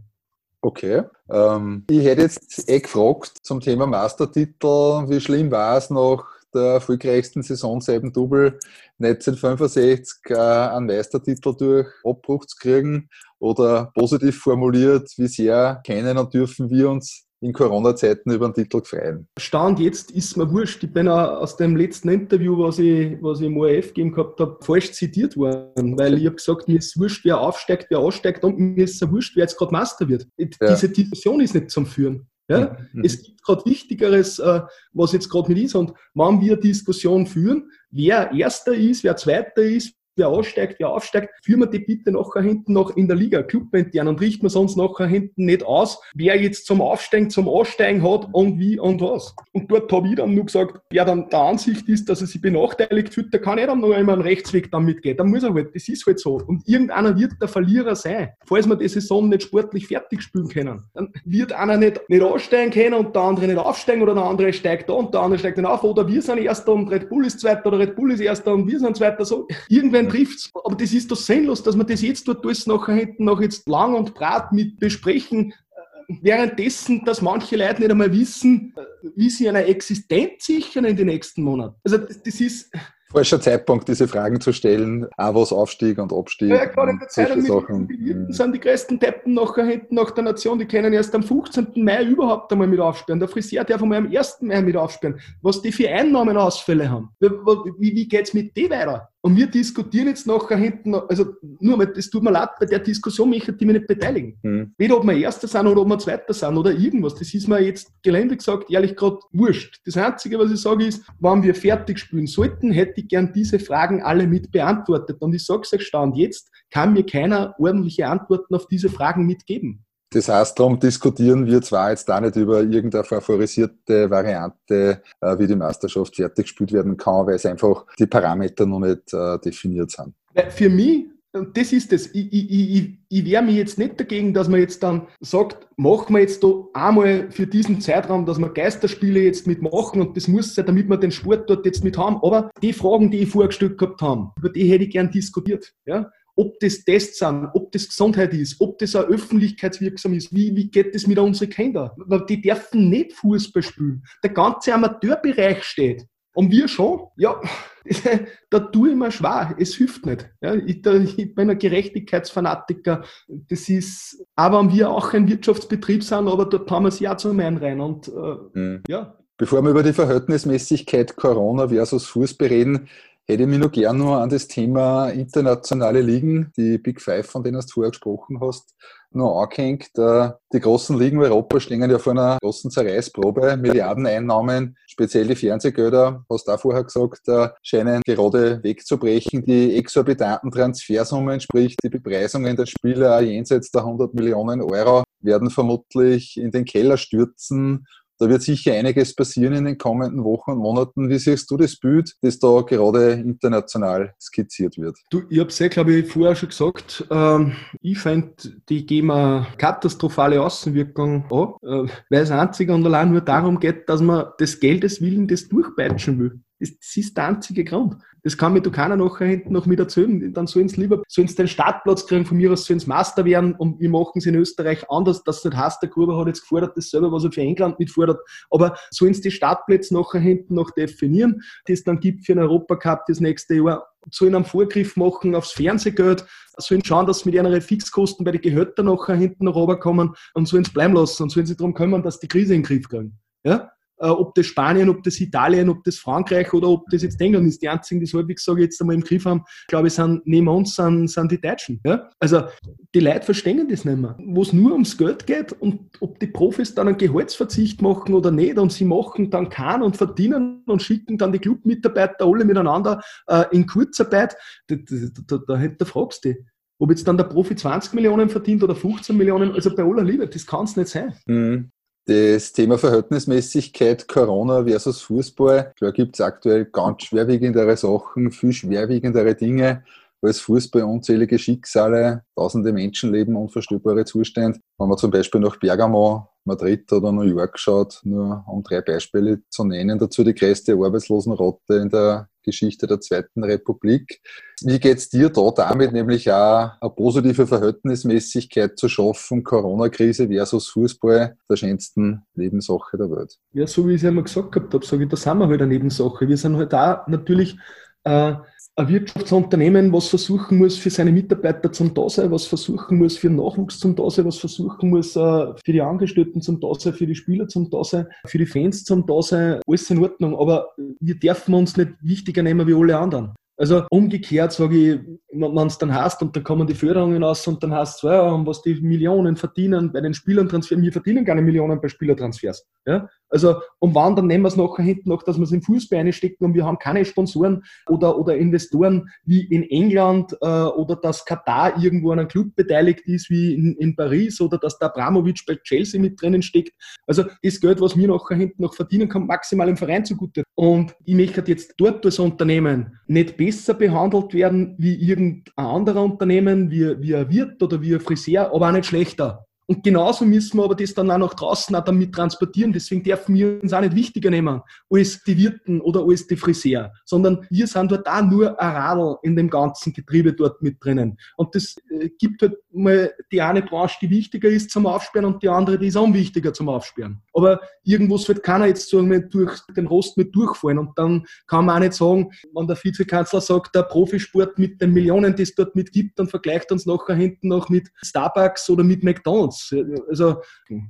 Okay. Ähm, ich hätte jetzt eh gefragt zum Thema Mastertitel, wie schlimm war es nach der erfolgreichsten Saison dem Double 1965 äh, einen Meistertitel durch Abbruch zu kriegen? Oder positiv formuliert, wie sehr kennen und dürfen wir uns in Corona-Zeiten über den Titel gefreien. Stand jetzt ist mir wurscht. Ich bin auch aus dem letzten Interview, was ich, was ich im ORF gegeben gehabt habe, falsch zitiert worden, weil ich habe gesagt, mir ist wurscht, wer aufsteigt, wer aussteigt und mir ist es wurscht, wer jetzt gerade Master wird. Ja. Diese Diskussion ist nicht zum Führen. Ja? Mhm. Es gibt gerade Wichtigeres, äh, was jetzt gerade mit ist. Und wenn wir Diskussion führen, wer Erster ist, wer Zweiter ist, wer aussteigt, wer aufsteigt, führen wir die bitte nachher hinten noch in der Liga, clubintern und richten wir sonst nachher hinten nicht aus, wer jetzt zum Aufsteigen, zum Aussteigen hat und wie und was. Und dort habe ich dann nur gesagt, wer dann der Ansicht ist, dass er sich benachteiligt fühlt, der kann nicht dann noch einmal einen Rechtsweg dann mitgehen. Dann muss er halt, das ist halt so. Und irgendeiner wird der Verlierer sein. Falls wir die Saison nicht sportlich fertig spielen können, dann wird einer nicht, nicht aussteigen können und der andere nicht aufsteigen oder der andere steigt da und der andere steigt dann auf oder wir sind Erster und Red Bull ist Zweiter oder Red Bull ist Erster und wir sind Zweiter. So, irgendwann einen trifft Aber das ist doch sinnlos, dass man das jetzt dort alles nachher hinten noch jetzt lang und brat mit besprechen, äh, währenddessen, dass manche Leute nicht einmal wissen, äh, wie sie einer Existenz sichern in den nächsten Monaten. Also das, das ist, falscher Zeitpunkt, diese Fragen zu stellen, auch was Aufstieg und Abstieg. Ja, gerade in der Zeit, mit Sachen. Die mhm. sind die größten Deppen nachher hinten nach der Nation, die können erst am 15. Mai überhaupt einmal mit aufsperren. Der Friseur darf einmal am 1. Mai mit aufsperren. Was die für Einnahmenausfälle haben. Wie, wie geht es mit denen weiter? Und wir diskutieren jetzt nachher hinten, also nur das tut mir leid, bei der Diskussion möchte ich mich nicht beteiligen. Mhm. Weder ob wir Erster sind oder ob wir Zweiter sind oder irgendwas. Das ist mir jetzt gelände gesagt, ehrlich gerade wurscht. Das Einzige, was ich sage, ist, wenn wir fertig spielen sollten, hätte ich gern diese Fragen alle mit beantwortet. Und ich sage es euch stand, jetzt kann mir keiner ordentliche Antworten auf diese Fragen mitgeben. Das heißt, darum diskutieren wir zwar jetzt da nicht über irgendeine favorisierte Variante, äh, wie die Meisterschaft fertig gespielt werden kann, weil es einfach die Parameter noch nicht äh, definiert sind. Für mich, und das ist es, ich, ich, ich, ich wehre mich jetzt nicht dagegen, dass man jetzt dann sagt, machen wir jetzt da einmal für diesen Zeitraum, dass wir Geisterspiele jetzt mitmachen und das muss sein, damit wir den Sport dort jetzt mit haben. Aber die Fragen, die ich vorgestellt gehabt habe, über die hätte ich gern diskutiert. Ja? Ob das Tests sind, ob das Gesundheit ist, ob das auch öffentlichkeitswirksam ist, wie, wie geht das mit unseren Kindern? Die dürfen nicht Fußball spielen. Der ganze Amateurbereich steht. Und wir schon, ja, da tue ich mir schwer. Es hilft nicht. Ja, ich, da, ich bin ein Gerechtigkeitsfanatiker. Das ist, aber wenn wir auch ein Wirtschaftsbetrieb sind, aber dort haben wir es ja zum rein. Und äh, mhm. ja. Bevor wir über die Verhältnismäßigkeit Corona versus Fußball reden, hätte ich mich noch gern noch an das Thema internationale Ligen, die Big Five, von denen du vorher gesprochen hast, noch angehängt. Äh, die großen Ligen Europa stehen ja vor einer großen Zerreißprobe. Milliardeneinnahmen, speziell die Fernsehgelder, hast du auch vorher gesagt, äh, scheinen gerade wegzubrechen. Die exorbitanten Transfersummen, sprich die Bepreisungen der Spieler jenseits der 100 Millionen Euro, werden vermutlich in den Keller stürzen da wird sicher einiges passieren in den kommenden Wochen und Monaten. Wie siehst du das Bild, das da gerade international skizziert wird? Du, ich habe es ja, glaube ich, vorher schon gesagt. Ähm, ich finde, die geben eine katastrophale Außenwirkung an, äh, weil es einzig und allein nur darum geht, dass man des Geldes willen das durchpeitschen will. Das, das ist der einzige Grund. Das kann mir du keiner nachher hinten noch mit erzählen. Dann sollen sie lieber, sollen sie den Startplatz kriegen, von mir aus sollen sie Master werden und wir machen es in Österreich anders, dass es nicht heißt, der Gruber hat jetzt gefordert, das selber, was er für England mitfordert. Aber sollen sie die Startplätze nachher hinten noch definieren, die es dann gibt für den Europacup das nächste Jahr sollen einen Vorgriff machen aufs Fernsehgeld, sollen schauen, dass sie mit ihren Fixkosten bei den Gehältern nachher hinten noch runterkommen und sollen es bleiben lassen und sollen sich darum kümmern, dass die Krise in den Griff kriegen. Ja? Äh, ob das Spanien, ob das Italien, ob das Frankreich oder ob das jetzt England ist. Die einzigen, die so halbwegs sage jetzt einmal im Griff haben, glaube ich, sind neben uns sind, sind die Deutschen. Ja? Also die Leute verstehen das nicht mehr. Wo es nur ums Geld geht und ob die Profis dann einen Gehaltsverzicht machen oder nicht und sie machen dann keinen und verdienen und schicken dann die Clubmitarbeiter alle miteinander äh, in Kurzarbeit, da, da, da, da, da fragst du dich. Ob jetzt dann der Profi 20 Millionen verdient oder 15 Millionen, also bei aller Liebe, das kann es nicht sein. Mhm. Das Thema Verhältnismäßigkeit Corona versus Fußball, da gibt es aktuell ganz schwerwiegendere Sachen, viel schwerwiegendere Dinge als Fußball, unzählige Schicksale, tausende Menschenleben, unvorstellbare Zustände. Wenn man zum Beispiel nach Bergamo, Madrid oder New York schaut, nur um drei Beispiele zu nennen, dazu die größte Arbeitslosenrate in der Geschichte der Zweiten Republik. Wie geht's dir da damit, nämlich auch eine positive Verhältnismäßigkeit zu schaffen, Corona-Krise versus Fußball, der schönsten Nebensache der Welt? Ja, so wie ich es ja immer gesagt habe, sage ich, da sind wir halt eine Nebensache. Wir sind halt auch natürlich äh, ein Wirtschaftsunternehmen, was versuchen muss, für seine Mitarbeiter zum Dasein, was versuchen muss, für den Nachwuchs zum Dasein, was versuchen muss, äh, für die Angestellten zum Dasein, für die Spieler zum Dasein, für die Fans zum Dasein, alles in Ordnung. Aber wir dürfen uns nicht wichtiger nehmen wie alle anderen. Also umgekehrt sage ich, wenn es dann heißt und dann kommen die Förderungen aus und dann heißt es, ja, was die Millionen verdienen bei den Spielertransfers, wir verdienen keine Millionen bei Spielertransfers. Ja? Also und wann, dann nehmen wir es nachher hinten noch, dass wir es im Fußball einstecken und wir haben keine Sponsoren oder, oder Investoren wie in England äh, oder dass Katar irgendwo an einem Club beteiligt ist wie in, in Paris oder dass der Abramovic bei Chelsea mit drinnen steckt. Also das Geld, was wir nachher hinten noch verdienen, kommt maximal im Verein zugute. Und ich möchte jetzt dort als Unternehmen nicht besser behandelt werden wie irgendein anderer Unternehmen, wie, wie ein Wirt oder wie ein Friseur, aber auch nicht schlechter. Und genauso müssen wir aber das dann auch nach draußen auch damit transportieren. Deswegen dürfen wir uns auch nicht wichtiger nehmen als die Wirten oder als die Friseur, sondern wir sind dort auch nur ein Radl in dem ganzen Getriebe dort mit drinnen. Und das äh, gibt halt mal die eine Branche, die wichtiger ist zum Aufsperren und die andere, die ist unwichtiger zum Aufsperren. Aber irgendwo wird keiner jetzt sagen, durch den Rost mit durchfallen. Und dann kann man auch nicht sagen, wenn der Vizekanzler sagt, der Profisport mit den Millionen, die es dort mitgibt, dann vergleicht uns nachher hinten noch mit Starbucks oder mit McDonalds. Chance. Also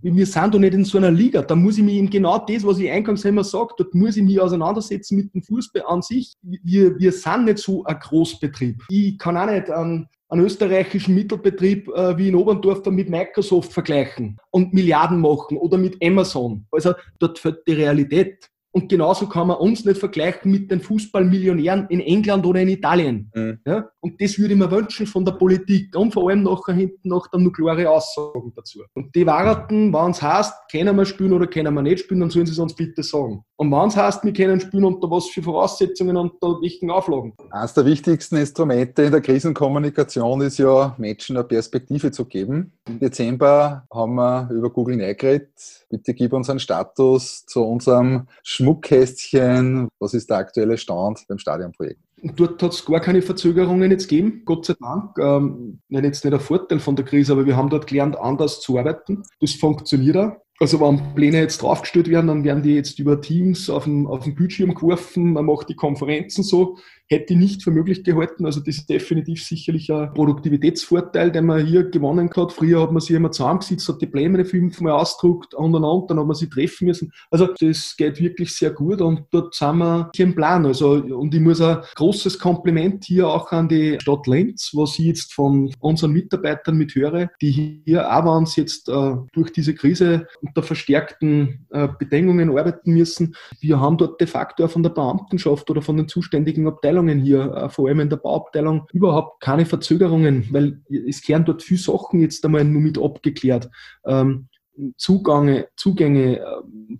wir sind doch nicht in so einer Liga. Da muss ich mich in genau das, was ich eingangs immer sage, dort muss ich mich auseinandersetzen mit dem Fußball an sich. Wir, wir sind nicht so ein Großbetrieb. Ich kann auch nicht einen, einen österreichischen Mittelbetrieb äh, wie in Oberndorf mit Microsoft vergleichen und Milliarden machen oder mit Amazon. Also dort fällt die Realität. Und genauso kann man uns nicht vergleichen mit den Fußballmillionären in England oder in Italien. Mhm. Ja? Und das würde ich mir wünschen von der Politik und vor allem nachher hinten noch dann noch klare Aussagen dazu. Und die Warten, wenn es heißt, können wir spielen oder können wir nicht spielen, dann sollen sie es uns bitte sagen. Und wenn es heißt, wir können spielen, unter was für Voraussetzungen und unter welchen Auflagen. Eines der wichtigsten Instrumente in der Krisenkommunikation ist ja, Menschen eine Perspektive zu geben. Im Dezember haben wir über Google Neugrid. Bitte gib uns einen Status zu unserem Schmuckkästchen. Was ist der aktuelle Stand beim Stadionprojekt? Dort hat es gar keine Verzögerungen jetzt gegeben, Gott sei Dank. Ähm, jetzt nicht ein Vorteil von der Krise, aber wir haben dort gelernt, anders zu arbeiten. Das funktioniert auch. Also wenn Pläne jetzt draufgestellt werden, dann werden die jetzt über Teams auf dem, auf dem Bildschirm geworfen, man macht die Konferenzen so hätte ich nicht für möglich gehalten. Also das ist definitiv sicherlich ein Produktivitätsvorteil, den man hier gewonnen hat. Früher hat man sich immer zusammengesetzt, hat die Pläne fünfmal ausgedruckt und und und, dann hat man sie treffen müssen. Also das geht wirklich sehr gut und dort sind wir hier im Plan. Also und ich muss ein großes Kompliment hier auch an die Stadt Lenz, was ich jetzt von unseren Mitarbeitern mit höre, die hier auch wenn sie jetzt äh, durch diese Krise unter verstärkten äh, Bedingungen arbeiten müssen. Wir haben dort de facto auch von der Beamtenschaft oder von den zuständigen Abteilungen Abteilungen hier, äh, vor allem in der Bauabteilung, überhaupt keine Verzögerungen, weil es kehren dort viele Sachen jetzt einmal nur mit abgeklärt. Ähm, Zugänge, äh,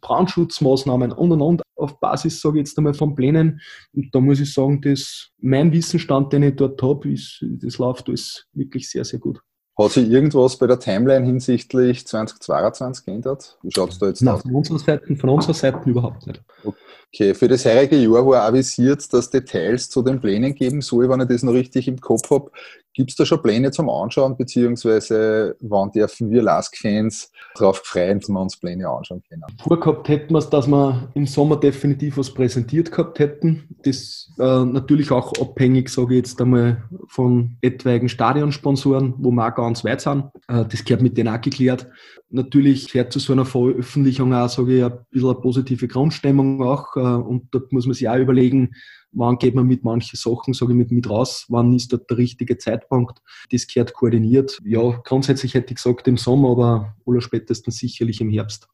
Brandschutzmaßnahmen und und und auf Basis, sage ich jetzt einmal, von Plänen. Und da muss ich sagen, dass mein Wissensstand, den ich dort habe, ist, das läuft alles wirklich sehr, sehr gut. Hat sich irgendwas bei der Timeline hinsichtlich 2022 geändert? Wie schaut es da jetzt Nein, aus? Von unserer Seite, von unserer Seite überhaupt nicht. Okay. Für das heutige Jahr war avisiert, dass Details zu den Plänen geben soll, wenn ich das noch richtig im Kopf habe. Gibt es da schon Pläne zum Anschauen, beziehungsweise wann dürfen wir Lask-Fans darauf freuen, dass wir uns Pläne anschauen können? Vorgehabt hätten wir es, dass wir im Sommer definitiv was präsentiert gehabt hätten. Das äh, natürlich auch abhängig, sage ich jetzt einmal, von etwaigen Stadionsponsoren, wo wir auch ganz weit sind. Äh, das gehört mit denen auch geklärt. Natürlich gehört zu so einer Veröffentlichung auch, sage ich, ein bisschen eine positive Grundstimmung auch. Äh, und dort muss man sich auch überlegen, wann geht man mit manchen Sachen, sage ich, mit, mit raus, wann ist dort der richtige Zeitpunkt. Das gehört koordiniert. Ja, grundsätzlich hätte ich gesagt im Sommer, aber oder spätestens sicherlich im Herbst.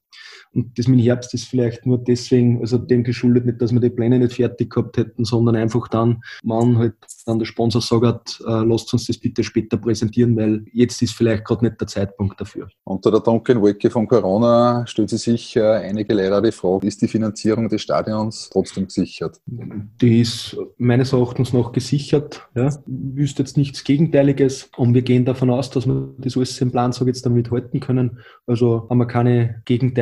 Und das mit dem Herbst ist vielleicht nur deswegen, also dem geschuldet nicht, dass wir die Pläne nicht fertig gehabt hätten, sondern einfach dann, man halt dann der Sponsor sagt, äh, lasst uns das bitte später präsentieren, weil jetzt ist vielleicht gerade nicht der Zeitpunkt dafür. Unter der dunklen Wolke von Corona stellt sich sicher einige leider die Frage, ist die Finanzierung des Stadions trotzdem gesichert? Die ist meines Erachtens noch gesichert. Ja. Ich wüsste jetzt nichts Gegenteiliges und wir gehen davon aus, dass wir das alles im Plan, sage jetzt, damit halten können. Also haben wir keine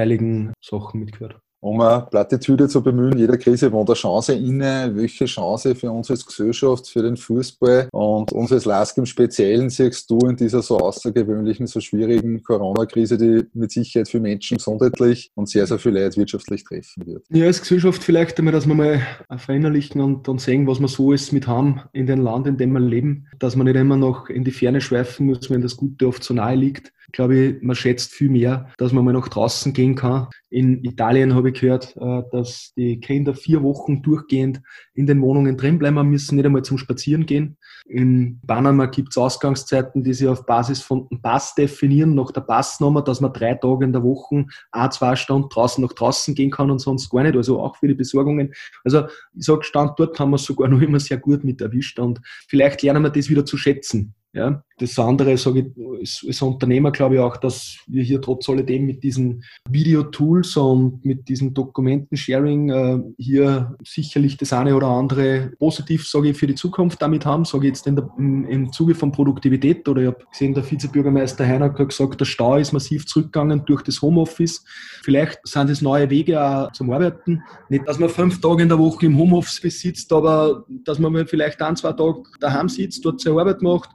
gegenteiligen Sachen mitgehört. Um eine Plattitüde zu bemühen, jeder Krise wohnt eine Chance inne. Welche Chance für uns als Gesellschaft, für den Fußball und uns als LASK im Speziellen siehst du in dieser so außergewöhnlichen, so schwierigen Corona-Krise, die mit Sicherheit für Menschen gesundheitlich und sehr, sehr viel Leid wirtschaftlich treffen wird? Ja, als Gesellschaft vielleicht einmal, dass wir mal verinnerlichen und dann sehen, was wir so alles mit haben in dem Land, in dem wir leben, dass man nicht immer noch in die Ferne schweifen muss, wenn das Gute oft so nahe liegt glaube ich, man schätzt viel mehr, dass man mal nach draußen gehen kann. In Italien habe ich gehört, äh, dass die Kinder vier Wochen durchgehend in den Wohnungen drinbleiben müssen, nicht einmal zum Spazieren gehen. In Panama gibt es Ausgangszeiten, die sich auf Basis von einem Pass definieren, nach der Passnummer, dass man drei Tage in der Woche a zwei Stunden draußen nach draußen gehen kann und sonst gar nicht. Also auch für die Besorgungen. Also ich sage, Standort haben wir sogar noch immer sehr gut mit erwischt und vielleicht lernen wir das wieder zu schätzen. Ja, das andere sage ich als, Unternehmer glaube ich auch, dass wir hier trotz alledem mit diesen Videotools und mit diesem Dokumentensharing äh, hier sicherlich das eine oder andere positiv, sage ich, für die Zukunft damit haben. Sage ich jetzt in der, im, im Zuge von Produktivität oder ich habe gesehen, der Vizebürgermeister Heiner hat gesagt, der Stau ist massiv zurückgegangen durch das Homeoffice. Vielleicht sind es neue Wege auch zum Arbeiten. Nicht, dass man fünf Tage in der Woche im Homeoffice sitzt, aber dass man vielleicht ein, zwei Tage daheim sitzt, dort seine Arbeit macht.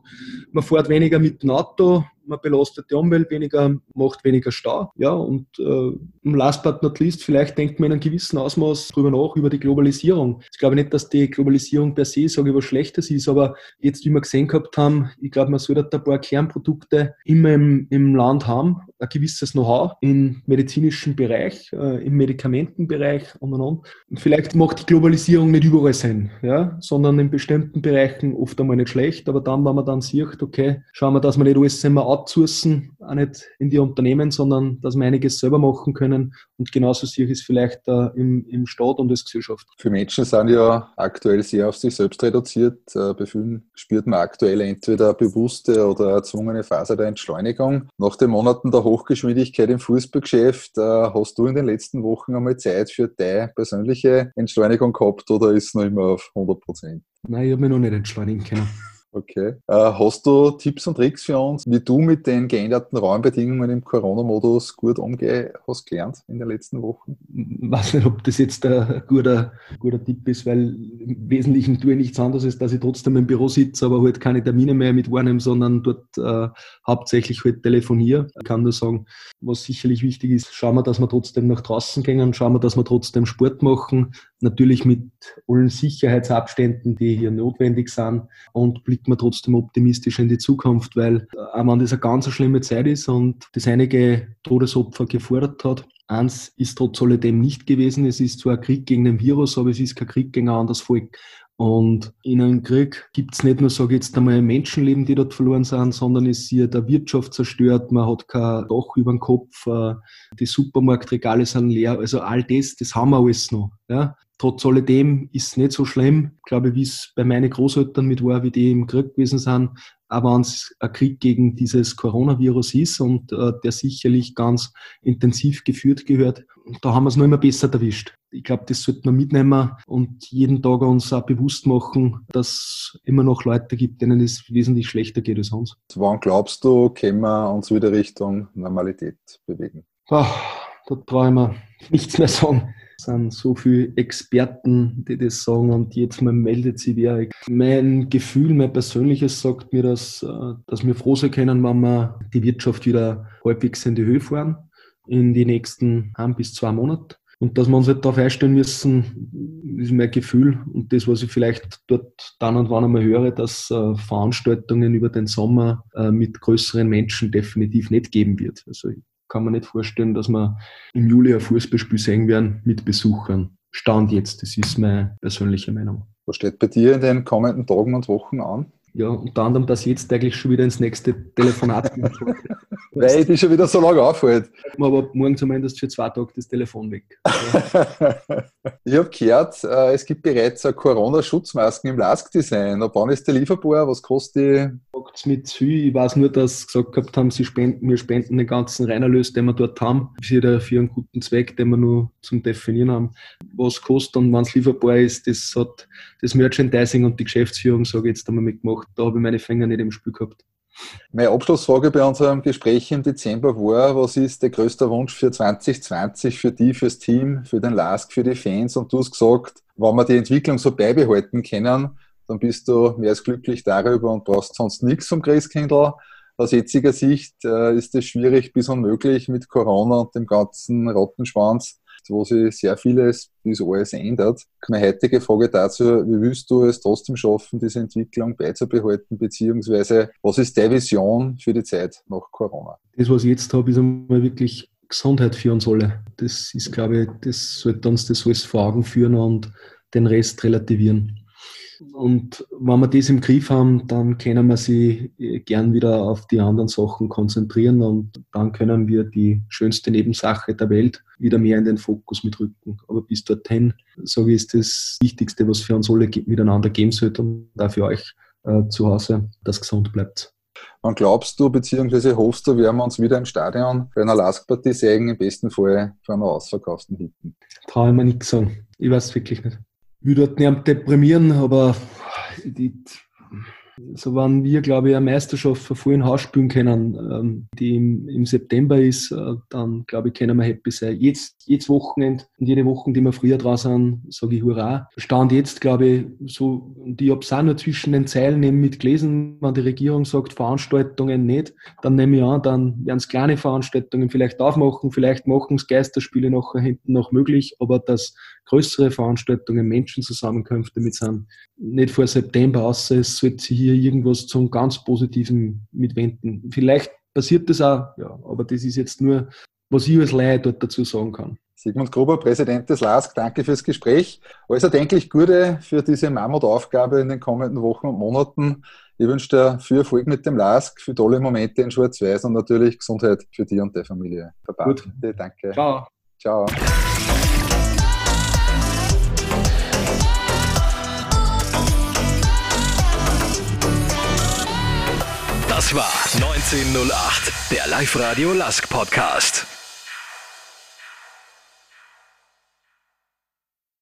Man fährt weniger mit dem Auto, man belastet die Umwelt weniger, macht weniger Stau. Ja, und äh, last but not least, vielleicht denkt man in einem gewissen Ausmaß darüber nach, über die Globalisierung. Ich glaube nicht, dass die Globalisierung per se, sage ich, was Schlechtes ist, aber jetzt, wie wir gesehen gehabt haben, ich glaube, man sollte ein paar Kernprodukte immer im, im Land haben, ein gewisses Know-how im medizinischen Bereich, äh, im Medikamentenbereich und und und. Vielleicht macht die Globalisierung nicht überall sein, ja, sondern in bestimmten Bereichen oft einmal nicht schlecht, aber dann, wenn man dann sieht, okay, schauen wir, dass wir nicht alles immer outsourcen, auch nicht in die Unternehmen, sondern dass wir einiges selber machen können. Und genauso sehe ich es vielleicht äh, im, im Staat und als Gesellschaft. Für Menschen sind ja aktuell sehr auf sich selbst reduziert. Äh, bei vielen spürt man aktuell entweder eine bewusste oder erzwungene Phase der Entschleunigung. Nach den Monaten der Hochgeschwindigkeit im Fußballgeschäft, äh, hast du in den letzten Wochen einmal Zeit für deine persönliche Entschleunigung gehabt oder ist es noch immer auf 100 Prozent? Nein, ich habe mich noch nicht entschleunigen können. Okay. Äh, hast du Tipps und Tricks für uns, wie du mit den geänderten Räumbedingungen im Corona-Modus gut umgehen hast gelernt in den letzten Wochen? Ich weiß nicht, ob das jetzt ein guter, guter Tipp ist, weil im Wesentlichen tue ich nichts anderes, als dass ich trotzdem im Büro sitze, aber halt keine Termine mehr mit wahrnehme, sondern dort äh, hauptsächlich halt telefoniere. Ich kann nur sagen, was sicherlich wichtig ist, schauen wir, dass wir trotzdem nach draußen gehen, schauen wir, dass wir trotzdem Sport machen, natürlich mit allen Sicherheitsabständen, die hier notwendig sind und blicken wir trotzdem optimistisch in die Zukunft, weil äh, auch wenn das eine ganz schlimme Zeit ist und das einige Todesopfer gefordert hat, eins ist trotz alledem nicht gewesen. Es ist zwar ein Krieg gegen den Virus, aber es ist kein Krieg gegen ein anderes Volk. Und in einem Krieg gibt es nicht nur, sage ich jetzt einmal, Menschenleben, die dort verloren sind, sondern es ist hier der Wirtschaft zerstört, man hat kein Dach über dem Kopf, äh, die Supermarktregale sind leer, also all das, das haben wir alles noch. Ja? Trotz alledem ist es nicht so schlimm, glaube ich, wie es bei meinen Großeltern mit war, wie die im Krieg gewesen sind. Aber wenn es ein Krieg gegen dieses Coronavirus ist und äh, der sicherlich ganz intensiv geführt gehört, da haben wir es noch immer besser erwischt. Ich glaube, das sollten wir mitnehmen und jeden Tag uns auch bewusst machen, dass es immer noch Leute gibt, denen es wesentlich schlechter geht als uns. Wann glaubst du, können wir uns wieder Richtung Normalität bewegen? Ach, da traue ich mir nichts mehr sagen. Es sind so viele Experten, die das sagen und jetzt mal meldet sich wer. Mein Gefühl, mein persönliches sagt mir, dass, äh, dass wir froh sein können, wenn wir die Wirtschaft wieder halbwegs in die Höhe fahren in die nächsten ein bis zwei Monate. Und dass wir uns halt darauf einstellen müssen, ist mein Gefühl. Und das, was ich vielleicht dort dann und wann einmal höre, dass äh, Veranstaltungen über den Sommer äh, mit größeren Menschen definitiv nicht geben wird. Also kann mir nicht vorstellen, dass wir im Juli ein Fußballspiel sehen werden mit Besuchern. Stand jetzt, das ist meine persönliche Meinung. Was steht bei dir in den kommenden Tagen und Wochen an? Ja, unter anderem, dass jetzt eigentlich schon wieder ins nächste Telefonat gehen Weil die schon wieder so lange auffällt. Aber morgen zumindest für zwei Tage das Telefon weg. ich habe gehört, äh, es gibt bereits Corona-Schutzmasken im Lask-Design. Ab wann ist der lieferbar? Was kostet die? Sagt mit viel. Ich weiß nur, dass sie gesagt gehabt haben, sie spenden, wir spenden den ganzen Reinerlös, den wir dort haben, für, für einen guten Zweck, den wir nur zum Definieren haben. Was kostet und wann es lieferbar ist, das hat das Merchandising und die Geschäftsführung, sage ich jetzt einmal, mitgemacht. Da habe ich meine Finger nicht im Spiel gehabt. Meine Abschlussfrage bei unserem Gespräch im Dezember war, was ist der größte Wunsch für 2020 für die, fürs Team, für den LASK, für die Fans? Und du hast gesagt, wenn wir die Entwicklung so beibehalten können, dann bist du mehr als glücklich darüber und brauchst sonst nichts zum Christkindl. Aus jetziger Sicht äh, ist es schwierig bis unmöglich mit Corona und dem ganzen Rottenschwanz wo sich sehr vieles bis alles ändert. Meine heutige Frage dazu, wie willst du es trotzdem schaffen, diese Entwicklung beizubehalten, beziehungsweise was ist deine Vision für die Zeit nach Corona? Das, was ich jetzt habe, ist einmal wirklich Gesundheit für uns alle. Das ist, glaube ich, das sollte uns das alles vor Augen führen und den Rest relativieren. Und wenn wir das im Griff haben, dann können wir sie äh, gern wieder auf die anderen Sachen konzentrieren und dann können wir die schönste Nebensache der Welt wieder mehr in den Fokus mitrücken. Aber bis dorthin, sage ich, ist das Wichtigste, was für uns alle miteinander geben sollte und auch für euch äh, zu Hause, dass gesund bleibt. Wann glaubst du, beziehungsweise hoffst du, werden wir uns wieder im Stadion bei einer Laskpartie sehen, im besten Fall vor einer ausverkauften Hitten? Traue ich mir nichts sagen. Ich weiß es wirklich nicht würde dort nicht deprimieren, aber die, so waren wir, glaube ich, eine Meisterschaft von vollen Haus spielen können, ähm, die im, im September ist, äh, dann glaube ich, können wir happy sein. Jetzt, jedes Wochenende und jede Woche, die wir früher dran sind, sage ich Hurra. Stand jetzt, glaube ich, so, und ich habe es auch nur zwischen den Zeilen eben mit gelesen, wenn die Regierung sagt, Veranstaltungen nicht, dann nehme ich an, dann werden es kleine Veranstaltungen vielleicht aufmachen, vielleicht machen es Geisterspiele nachher hinten noch möglich, aber dass größere Veranstaltungen, Menschenzusammenkünfte mit sind, nicht vor September, außer es sollte sich hier irgendwas zum ganz Positiven mitwenden. Vielleicht passiert das auch, ja, aber das ist jetzt nur, was ich als Laie dort dazu sagen kann. Sigmund Gruber, Präsident des LASK, danke fürs Gespräch. Alles erdenklich Gute für diese Mammutaufgabe in den kommenden Wochen und Monaten. Ich wünsche dir viel Erfolg mit dem LASK, für tolle Momente in Schwarz-Weiß und natürlich Gesundheit für dich und deine Familie. Baba. Gut. Danke. Ciao. Ciao. Das war 1908, der Live-Radio Lask Podcast.